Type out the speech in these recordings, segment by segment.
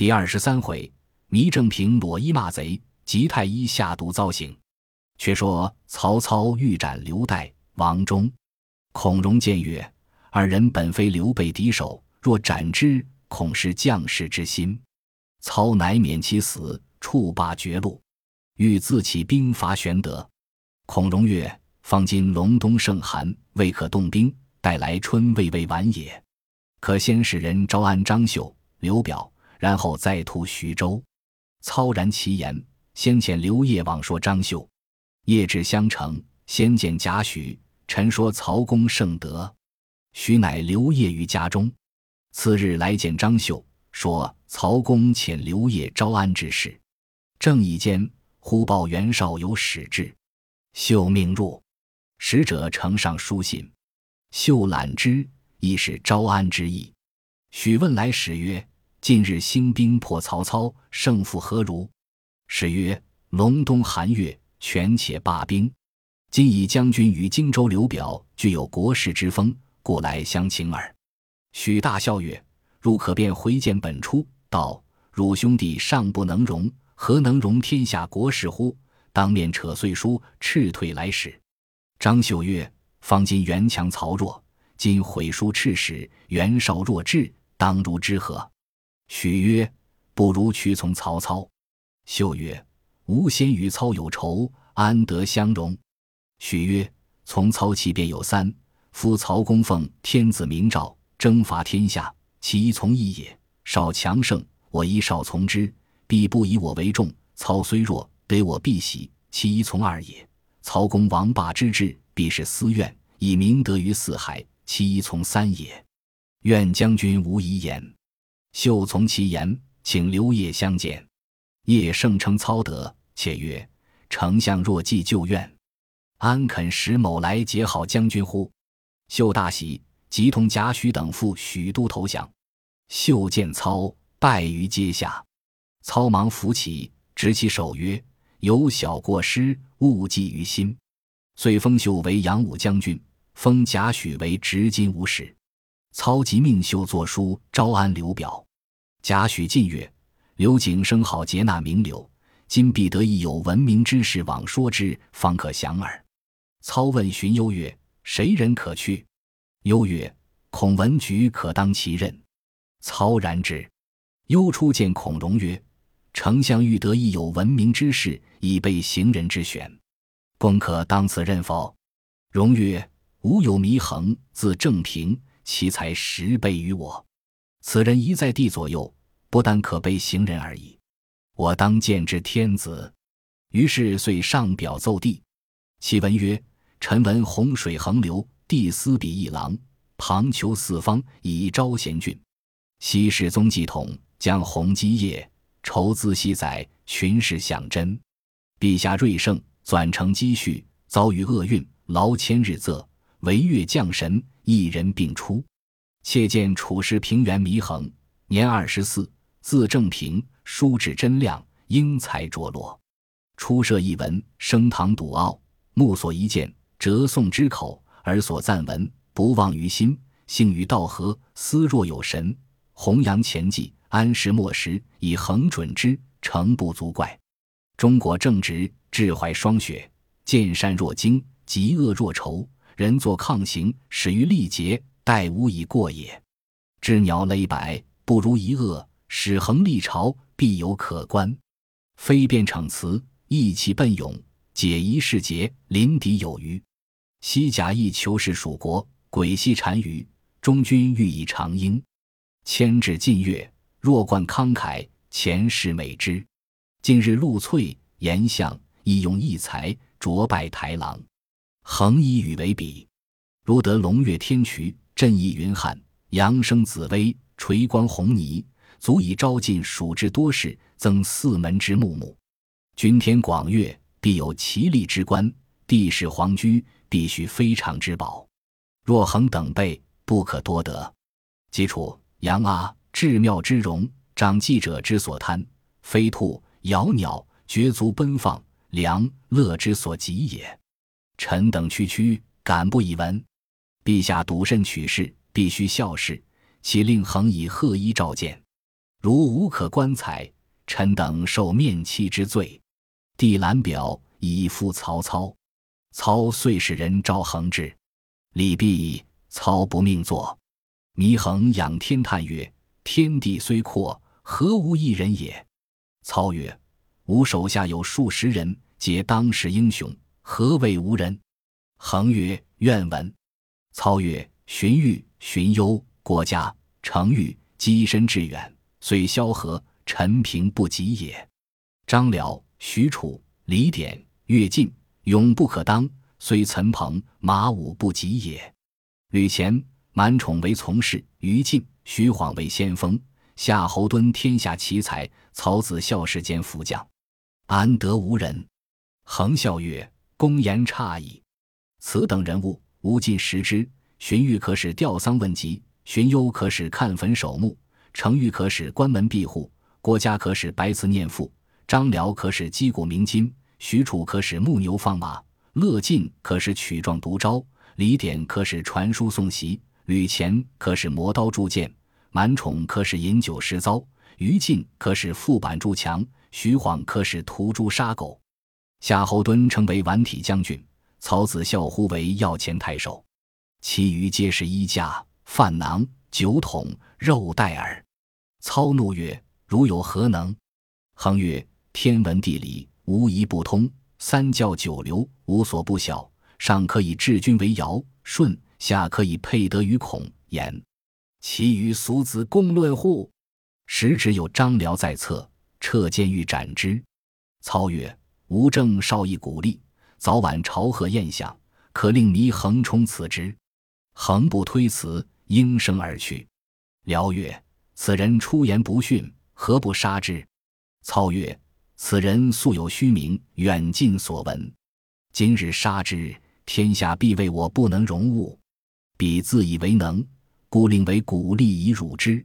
第二十三回，糜正平裸衣骂贼，吉太医下毒遭刑。却说曹操欲斩刘岱、王忠，孔融谏曰：“二人本非刘备敌手，若斩之，恐失将士之心。”操乃免其死，触罢绝路，欲自起兵伐玄德。孔融曰：“方今隆冬盛寒，未可动兵，待来春未未晚也。可先使人招安张绣、刘表，然后再图徐州。”操然其言，先遣刘烨往说张绣。夜至襄城，先见贾诩，陈说曹公圣德。许乃留夜于家中。次日来见张绣，说曹公遣刘烨招安之事。正议间，忽报袁绍有使至，绣命入。使者呈上书信，绣览之，亦是招安之意。许问来使曰：“近日兴兵破曹操，胜负何如？”使曰：“隆冬寒月。”权且罢兵，今以将军与荆州刘表具有国士之风，故来相请耳。许大笑曰：“汝可便回见本初，道汝兄弟尚不能容，何能容天下国士乎？”当面扯碎书，斥退来使。张绣曰：“方今袁强曹弱，今毁书斥使，袁绍弱智，当如之何？”许曰：“不如屈从曹操。”秀曰。吾先与操有仇，安得相容？许曰：“从操起便有三：夫曹公奉天子明诏，征伐天下，其一从义也。少强盛，我一少从之，必不以我为重。操虽弱，得我必喜，其一从二也。曹公王霸之志，必是私怨，以明德于四海，其一从三也。愿将军无遗言。”秀从其言，请刘烨相见。叶盛称操德。且曰：“丞相若既旧怨，安肯使某来结好将军乎？”秀大喜，即同贾诩等赴许都投降。秀见操，拜于阶下。操忙扶起，执其手曰：“有小过失，勿记于心。”遂封秀为扬武将军，封贾诩为执金吾使。操即命秀作书招安刘表。贾诩进曰：“刘景生好接纳名流。”今必得一有闻名之士往说之，方可降耳。操问荀攸曰：“谁人可去？”攸曰：“孔文举可当其任。”操然之。攸出见孔融曰：“丞相欲得一有闻名之士，以备行人之选，公可当此任否？”融曰：“吾有祢衡，字正平，其才十倍于我。此人一在地左右，不但可备行人而已。”我当见之天子，于是遂上表奏帝。其文曰：“臣闻洪水横流，帝思比一郎，旁求四方，以招贤俊。昔世宗继统，将弘基业，筹资细载，群士享真。陛下瑞圣，纂成积蓄，遭遇厄运，劳千日仄，惟越降神，一人并出。妾见处士平原祢衡，年二十四，字正平。”书质真亮，英才卓落。初设一文，升堂笃傲，目所一见，折诵之口，耳所赞闻，不忘于心。性与道合，思若有神。弘扬前迹，安时莫时，以恒准之，诚不足怪。中国正直，志怀双雪，见善若惊，嫉恶若仇。人作抗行，始于力竭，待无以过也。知鸟累百，不如一恶；使横立朝。必有可观，非辩逞词，意气奔勇，解疑释结，临敌有余。西甲亦求是蜀国，鬼戏单于，中军欲以长缨，牵制晋越，弱冠慷慨，前世美之。近日陆翠、颜相亦用异才，卓拜台郎，恒以与为比。如得龙跃天衢，振翼云汉，扬声紫薇，垂光红霓。足以招尽蜀之多士，增四门之木木。君天广岳，必有奇丽之观；地势皇居，必须非常之宝。若恒等辈，不可多得。基础阳阿，至妙之容，长记者之所贪；飞兔、杳鸟，绝足奔放，良乐之所及也。臣等区区，敢不以闻？陛下笃慎取士，必须效事，其令恒以贺衣召见。如无可观采，臣等受面欺之罪。帝览表，以复曹操。操遂使人召恒至。礼毕，操不命坐。祢衡仰天叹曰：“天地虽阔，何无一人也？”操曰：“吾手下有数十人，皆当世英雄，何谓无人？”恒曰：“愿闻。”操曰：“荀彧、荀攸、郭嘉、程昱，跻身致远，虽萧何、陈平不及也。张辽、许褚、李典、乐进，勇不可当，虽岑彭、马武不及也。吕虔、满宠为从事，于禁、徐晃为先锋，夏侯惇天下奇才，曹子孝世间副将，安得无人？”恒笑曰：“公言差矣。此等人物，吾尽识之。”荀彧可使吊丧问疾，荀攸可使看坟守墓，程昱可使关门闭户，郭嘉可使白词念赋，张辽可使击鼓鸣金，许褚可使牧牛放马，乐进可使曲状读招，李典可使传书送檄，吕虔可使磨刀铸剑，满宠可使饮酒食糟，于禁可使覆板筑墙，徐晃可使屠猪杀狗，夏侯惇称为宛体将军，曹子孝呼为要前太守。其余皆是衣架、饭囊、酒桶、肉袋耳。操怒曰：“如有何能？”恒曰：“天文地理无一不通，三教九流无所不晓。上可以治君为尧舜，下可以配得于孔颜。其余俗子共论乎？”时只有张辽在侧，撤剑欲斩之。操曰：“吾正少亦鼓励，早晚朝贺宴享，可令祢衡充此职。”恒不推辞，应声而去。辽曰：“此人出言不逊，何不杀之？”操曰：“此人素有虚名，远近所闻。今日杀之，天下必为我不能容物。彼自以为能，故令为鼓励以辱之。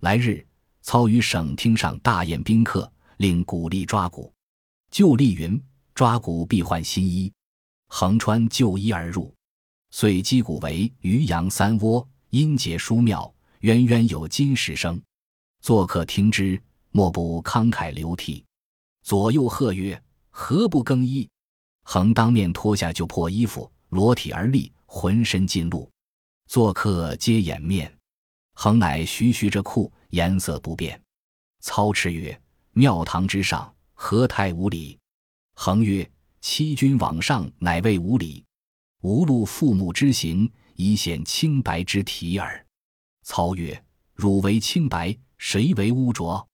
来日，操于省厅上大宴宾客，令鼓励抓鼓。旧例云：抓鼓必换新衣。横穿旧衣而入。”遂击鼓为渔阳三窝，音节殊妙，渊渊有金石声。作客听之，莫不慷慨流涕。左右喝曰：“何不更衣？”恒当面脱下旧破衣服，裸体而立，浑身尽露。作客皆掩面。恒乃徐徐着裤，颜色不变。操持曰：“庙堂之上，何太无礼？”恒曰：“欺君罔上，乃谓无礼。”无露父母之行，以显清白之体耳。操曰：“汝为清白，谁为污浊？”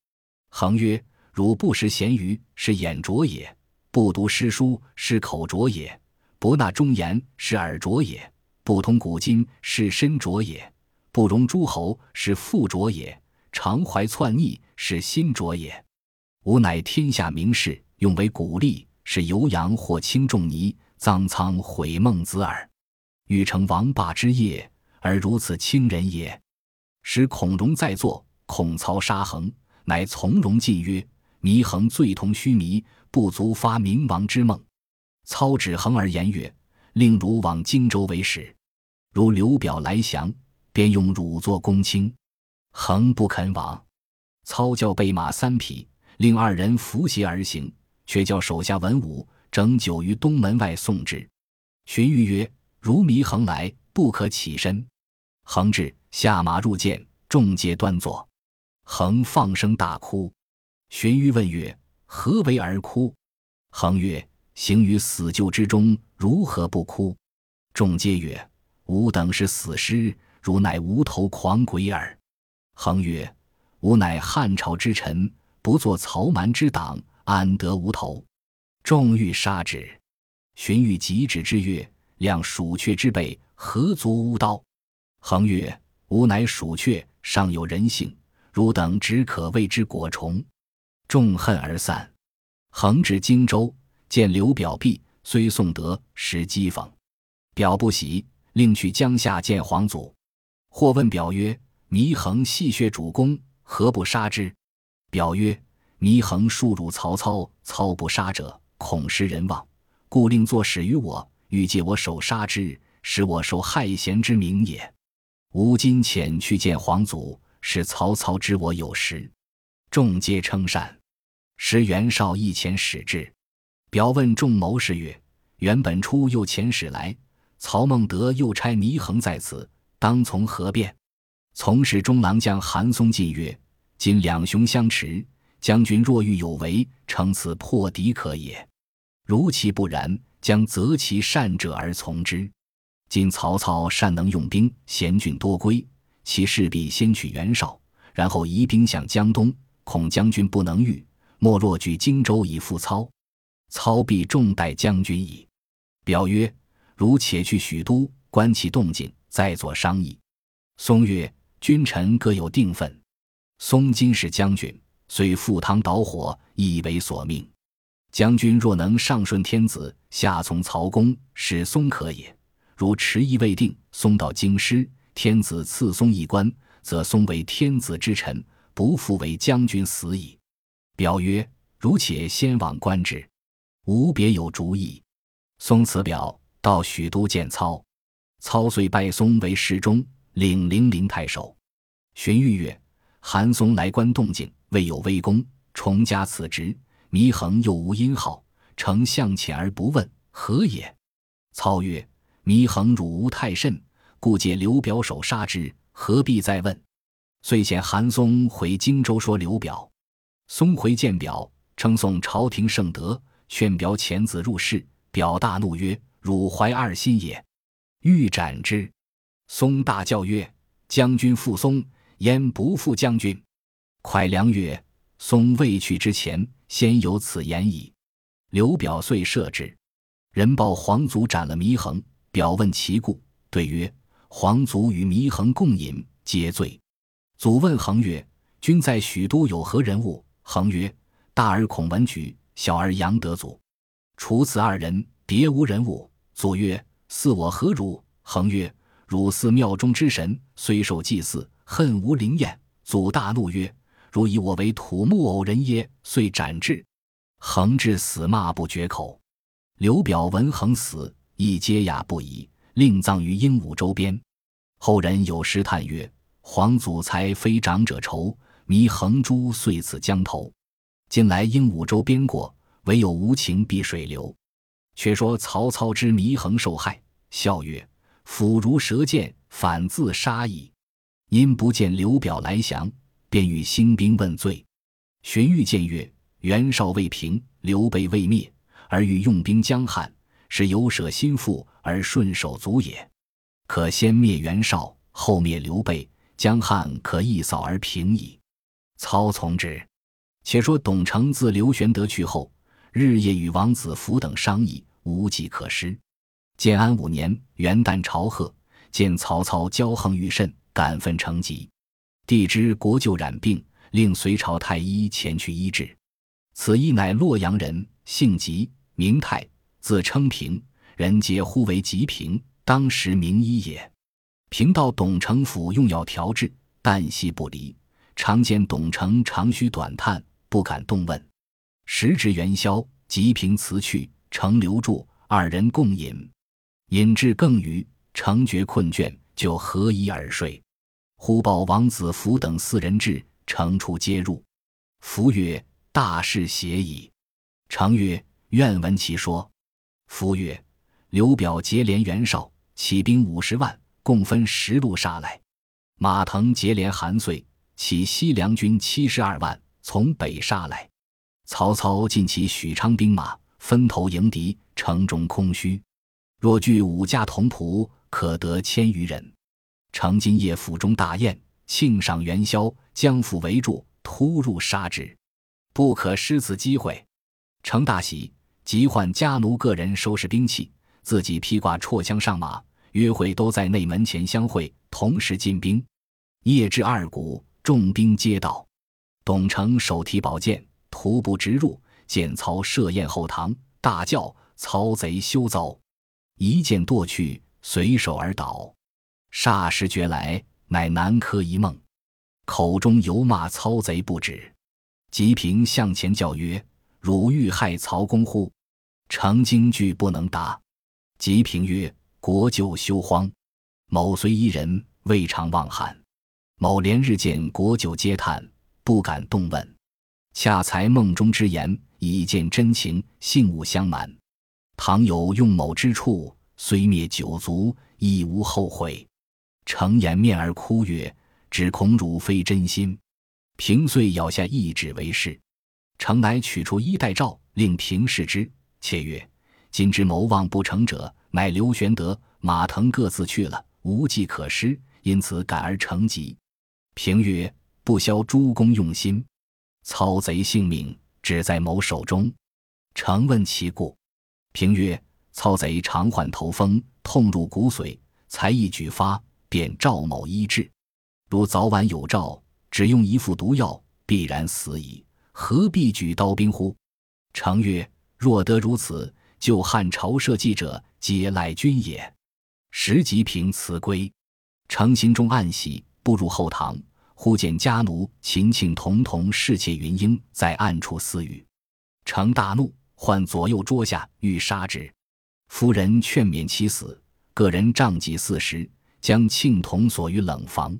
恒曰：“汝不食咸鱼，是眼浊也；不读诗书，是口浊也；不纳忠言，是耳浊也；不通古今，是身浊也；不容诸侯，是腹浊也；常怀篡逆，是心浊也。吾乃天下名士，用为鼓励，是游阳或轻重泥。”臧苍毁孟子耳，欲成王霸之业，而如此轻人也。使孔融在座，孔操杀恒，乃从容进曰：“祢衡罪同须弥，不足发明王之梦。”操指衡而言曰：“令汝往荆州为使，如刘表来降，便用汝作公卿。”恒不肯往。操教备马三匹，令二人扶携而行，却叫手下文武。整酒于东门外送之。荀彧曰：“如祢衡来，不可起身。”衡至，下马入见，众皆端坐。衡放声大哭。荀彧问曰：“何为而哭？”衡曰：“行于死救之中，如何不哭？”众皆曰：“吾等是死尸，汝乃无头狂鬼耳。”衡曰：“吾乃汉朝之臣，不做曹蛮之党，安得无头？”众欲杀之，荀彧急止之曰：“量鼠雀之辈，何足吾刀？”恒曰：“吾乃鼠雀，尚有人性，汝等只可谓之果虫。”众恨而散。恒至荆州，见刘表毕，虽送德，时讥讽。表不喜，令去江夏见皇祖。或问表曰：“祢衡戏谑主公，何不杀之？”表曰：“祢衡数辱曹操，操不杀者。”恐失人望，故令作使于我，欲借我手杀之，使我受害贤之名也。吾今遣去见皇祖，使曹操知我有实。众皆称善。时袁绍一遣使至，表问众谋士曰：“原本初又遣使来，曹孟德又差祢衡在此，当从何变？”从事中郎将韩松进曰：“今两雄相持，将军若欲有为，乘此破敌可也。如其不然，将择其善者而从之。今曹操善能用兵，贤俊多归，其势必先取袁绍，然后移兵向江东。恐将军不能御，莫若据荆州以赴操，操必重待将军矣。”表曰：“如且去许都，观其动静，再作商议。”松曰。君臣各有定分，松今是将军，虽赴汤蹈火，亦为所命。将军若能上顺天子，下从曹公，使松可也；如迟疑未定，松到京师，天子赐松一官，则松为天子之臣，不复为将军死矣。表曰：如且先往观之，吾别有主意。松辞表，到许都见操，操遂拜松为侍中。领零陵太守，荀彧曰：“韩松来观动静，未有微功，重加此职。祢衡又无音号，丞相遣而不问，何也？”操曰：“祢衡辱吾太甚，故借刘表手杀之，何必再问？”遂遣韩松回荆州说刘表。松回见表，称颂朝廷圣德，劝表遣子入仕。表大怒曰：“汝怀二心也！”欲斩之。松大叫曰：“将军复松，焉不负将军？”蒯良曰：“松未去之前，先有此言矣。”刘表遂射之。人报皇祖斩了祢衡，表问其故，对曰：“皇祖与祢衡共饮，皆醉。”祖问衡曰：“君在许都有何人物？”衡曰：“大儿孔文举，小儿杨德祖，除此二人，别无人物。”祖曰：“似我何如？”衡曰：汝似庙中之神，虽受祭祀，恨无灵验。祖大怒曰：“汝以我为土木偶人耶？”遂斩之。恒至死，骂不绝口。刘表闻恒死，亦嗟哑不已，另葬于鹦鹉洲边。后人有诗叹曰：“皇祖才非长者愁，祢衡诛遂此江头。近来鹦鹉洲边过，唯有无情碧水流。”却说曹操知祢衡受害，笑曰。斧如蛇剑，反自杀矣。因不见刘表来降，便与兴兵问罪。荀彧见曰：“袁绍未平，刘备未灭，而欲用兵江汉，是有舍心腹而顺手足也。可先灭袁绍，后灭刘备，江汉可一扫而平矣。”操从之。且说董承自刘玄德去后，日夜与王子服等商议，无计可施。建安五年元旦朝贺，见曹操骄横愈甚，感愤成疾。帝知国舅染病，令隋朝太医前去医治。此医乃洛阳人，姓吉，名泰，字称平，人皆呼为吉平，当时名医也。平到董承府用药调治，旦夕不离。常见董承长吁短叹，不敢动问。时值元宵，吉平辞去，承留住，二人共饮。饮至更余，成觉困倦，就合衣而睡。忽报王子服等四人至，程出皆入。夫曰：“大事邪矣。”程曰：“愿闻其说。”夫曰：“刘表结连袁绍，起兵五十万，共分十路杀来。马腾结连韩遂，起西凉军七十二万，从北杀来。曹操尽起许昌兵马，分头迎敌，城中空虚。”若聚五家同仆，可得千余人。程今夜府中大宴，庆赏元宵，将府围住，突入杀之，不可失此机会。程大喜，即唤家奴个人收拾兵器，自己披挂绰枪上马，约会都在内门前相会，同时进兵。夜至二鼓，众兵皆到。董承手提宝剑，徒步直入，见曹设宴后堂，大叫：“曹贼休走！”一剑剁去，随手而倒。霎时觉来，乃南柯一梦，口中犹骂操贼不止。吉平向前叫曰：“汝欲害曹公乎？”程惊惧不能答。吉平曰：“国舅休慌，某虽一人，未尝忘汉。某连日见国舅嗟叹，不敢动问。恰才梦中之言，以见真情，信物相瞒。倘有用某之处，虽灭九族，亦无后悔。程颜面而哭曰：“只恐汝非真心。”平遂咬下一指为是。程乃取出衣带诏，令平视之，且曰：“今之谋望不成者，乃刘玄德、马腾各自去了，无计可施，因此感而成疾。”平曰：“不消诸公用心，操贼性命只在某手中。”程问其故，平曰：“操贼常患头风，痛入骨髓，才一举发，便赵某医治。如早晚有诏，只用一副毒药，必然死矣。”何必举刀兵乎？程曰：“若得如此，就汉朝社稷者，皆赖君也。”时吉平辞归，程心中暗喜，步入后堂，忽见家奴秦庆同同侍妾云英在暗处私语。程大怒，唤左右桌下，欲杀之。夫人劝免其死，个人杖戟四十，将庆同锁于冷房。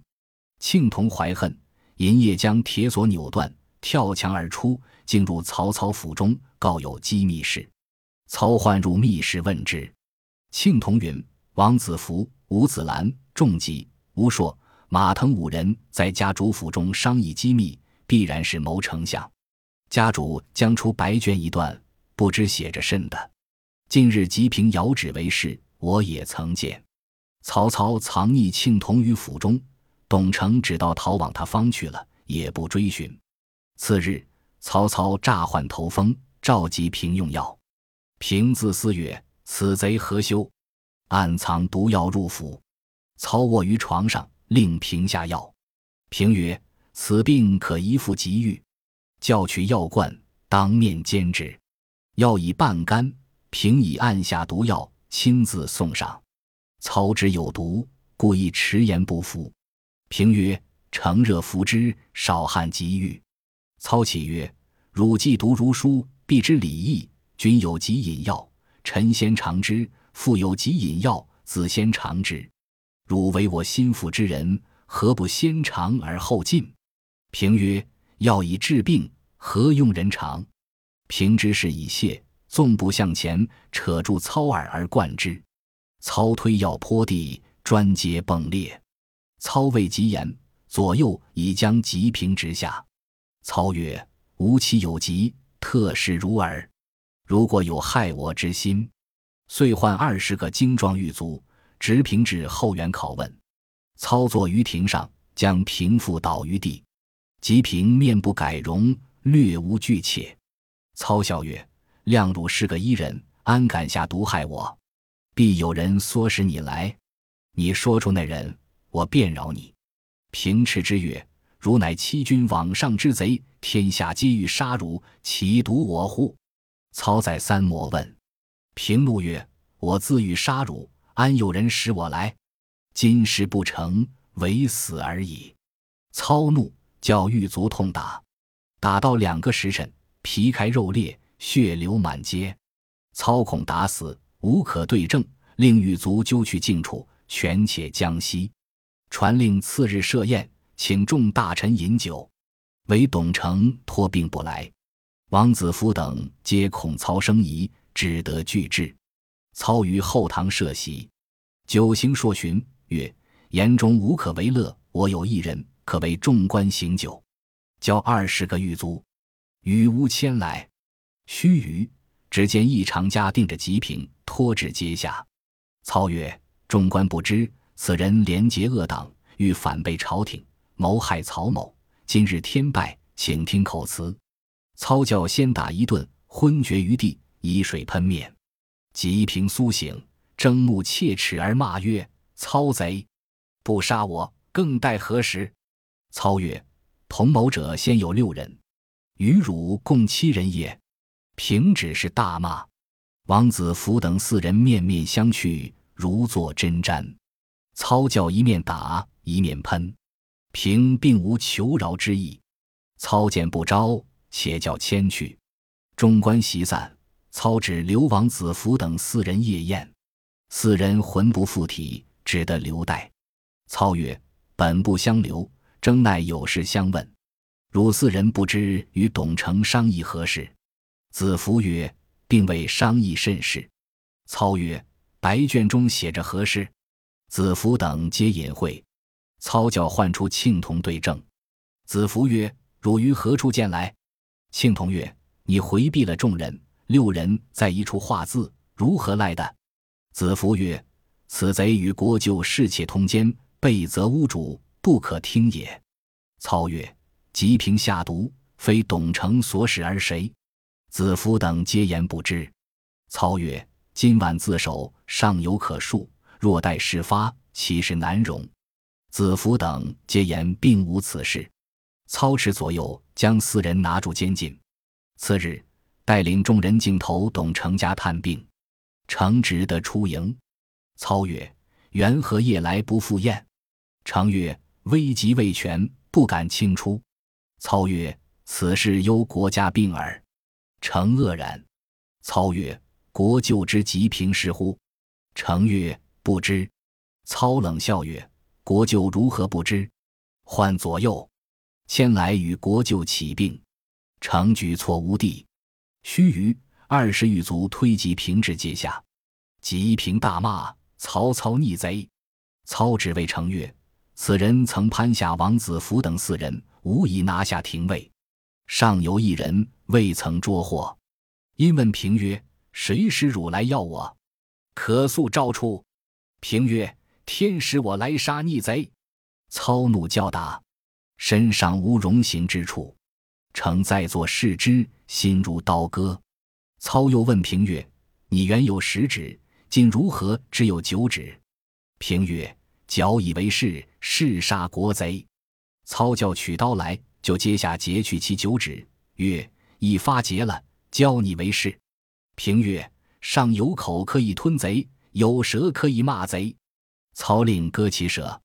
庆同怀恨，银夜将铁锁扭断。跳墙而出，进入曹操府中，告有机密事。操唤入密室问之，庆同云：“王子服、吴子兰、仲吉、吴硕、马腾五人在家主府中商议机密，必然是谋丞相。家主将出白绢一段，不知写着甚的。近日吉平遥指为是，我也曾见。曹操藏匿庆同于府中，董承只道逃往他方去了，也不追寻。”次日，曹操诈患头风，召集平用药。平自思曰：“此贼何休？暗藏毒药入府。”操卧于床上，令平下药。平曰：“此病可一服即愈。”叫取药罐，当面煎之。药已半干，平已按下毒药，亲自送上。操之有毒，故意迟延不服。平曰：“乘热服之，少汗即愈。”操起曰：“汝既读儒书，必知礼义。君有疾饮药，臣先尝之；父有疾饮药，子先尝之。汝为我心腹之人，何不先尝而后进？”平曰：“药以治病，何用人尝？”平之事已泄，纵步向前，扯住操耳而灌之。操推药坡地，砖阶迸裂。操未及言，左右已将吉平直下。操曰：“吾妻有疾，特使如耳。如果有害我之心，遂唤二十个精壮狱卒，执平至后园拷问。操坐于庭上，将平复倒于地。吉平面不改容，略无惧怯。操笑曰：‘亮汝是个医人，安敢下毒害我？必有人唆使你来。你说出那人，我便饶你。’平斥之曰。”汝乃欺君罔上之贼，天下皆欲杀汝，岂独我乎？操再三磨问，平怒曰：“我自欲杀汝，安有人使我来？今事不成，唯死而已。”操怒，叫狱卒痛打，打到两个时辰，皮开肉裂，血流满街。操恐打死，无可对证，令狱卒揪去境处，权且将息。传令次日设宴。请众大臣饮酒，唯董承托病不来。王子服等皆恐操生疑，只得拒之。操于后堂设席，酒行数巡，曰：“言中无可为乐，我有一人可为众官行酒。”叫二十个狱卒，与吾牵来。须臾，只见一长家定着吉平，拖至阶下。操曰：“众官不知，此人廉洁恶党，欲反背朝廷。”谋害曹某，今日天败，请听口词。操教先打一顿，昏厥于地，以水喷面。吉平苏醒，睁目切齿而骂曰：“操贼！不杀我，更待何时？”操曰：“同谋者先有六人，与汝共七人也。”平只是大骂。王子服等四人面面相觑，如坐针毡。操教一面打，一面喷。平并无求饶之意，操见不招，且叫迁去。众官席散，操指刘王子服等四人夜宴，四人魂不附体，只得留待。操曰：“本不相留，争奈有事相问。汝四人不知与董承商议何事？”子服曰：“并未商议甚事。”操曰：“白卷中写着何事？”子服等皆隐晦。操教唤出庆童对证。子服曰：“汝于何处见来？”庆童曰：“你回避了众人，六人在一处画字，如何来的？”子服曰：“此贼与国舅侍妾通奸，被责屋主，不可听也。”操曰：“吉平下毒，非董承所使而谁？”子服等皆言不知。操曰：“今晚自首，尚有可恕；若待事发，其实难容。”子服等皆言并无此事。操持左右将四人拿住监禁。次日，带领众人径投董承家探病。承直得出营。操曰：“缘何夜来不赴宴？”承曰：“危急未全，不敢轻出。”操曰：“此事忧国家病耳。”程愕然，操曰：“国舅之吉平是乎？”程曰：“不知。”操冷笑曰：“国舅如何不知？唤左右，迁来与国舅起病。”程举措无地。须臾，二十余卒推及平至阶下。吉平大骂：“曹操逆贼！”操只谓程曰：“此人曾攀下王子服等四人，无以拿下廷尉。”尚有一人未曾捉获，因问平曰：“谁使汝来要我？可速招出。”平曰：“天使我来杀逆贼。”操怒叫答：“身上无容形之处。”诚在座视之，心如刀割。操又问平曰：“你原有十指，今如何只有九指？”平曰：“矫以为是，誓杀国贼。”操叫取刀来。就接下截去其九指，曰：“已发结了，教你为是。”平曰：“上有口可以吞贼，有舌可以骂贼。”操令割其舌。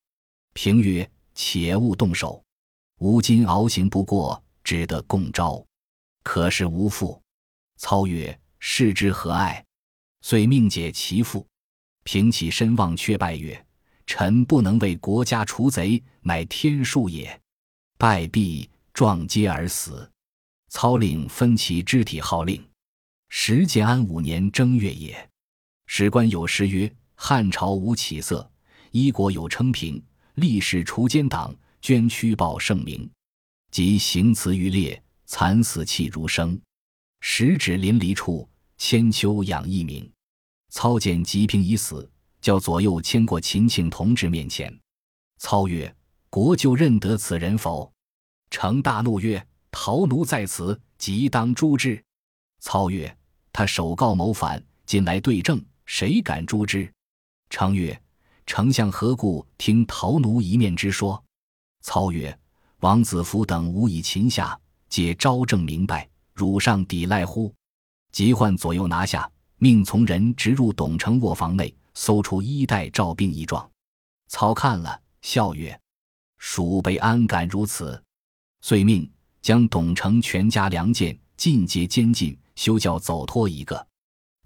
平曰：“且勿动手，吾今熬行不过，只得共招，可是无父。”操曰：“视之何爱？”遂命解其父。平起身望却拜曰：“臣不能为国家除贼，乃天数也。”败毕，撞阶而死。操令分其肢体号令。时建安五年正月也。史官有诗曰：“汉朝无起色，一国有称平。历史除奸党，捐躯报圣明。即行辞于列，惨死气如生。十指淋漓处，千秋养一名。”操见吉平已死，叫左右牵过秦庆同志面前。操曰。国舅认得此人否？程大怒曰：“陶奴在此，即当诛之。”操曰：“他首告谋反，今来对证，谁敢诛之？”程曰：“丞相何故听陶奴一面之说？”操曰：“王子服等无以擒下，皆昭正明白，汝上抵赖乎？”即唤左右拿下，命从人直入董承卧房内，搜出衣带诏兵一状。操看了，笑曰。蜀北安敢如此？遂命将董承全家良贱尽皆监禁，休教走脱一个。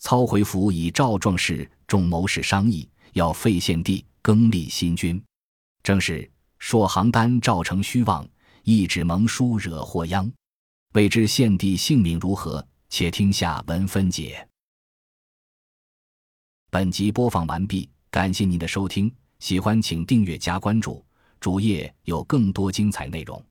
操回府以赵壮士众谋士商议，要废献帝，更立新君。正是朔行丹赵成虚妄，一纸盟书惹祸殃。未知献帝性命如何？且听下文分解。本集播放完毕，感谢您的收听，喜欢请订阅加关注。主页有更多精彩内容。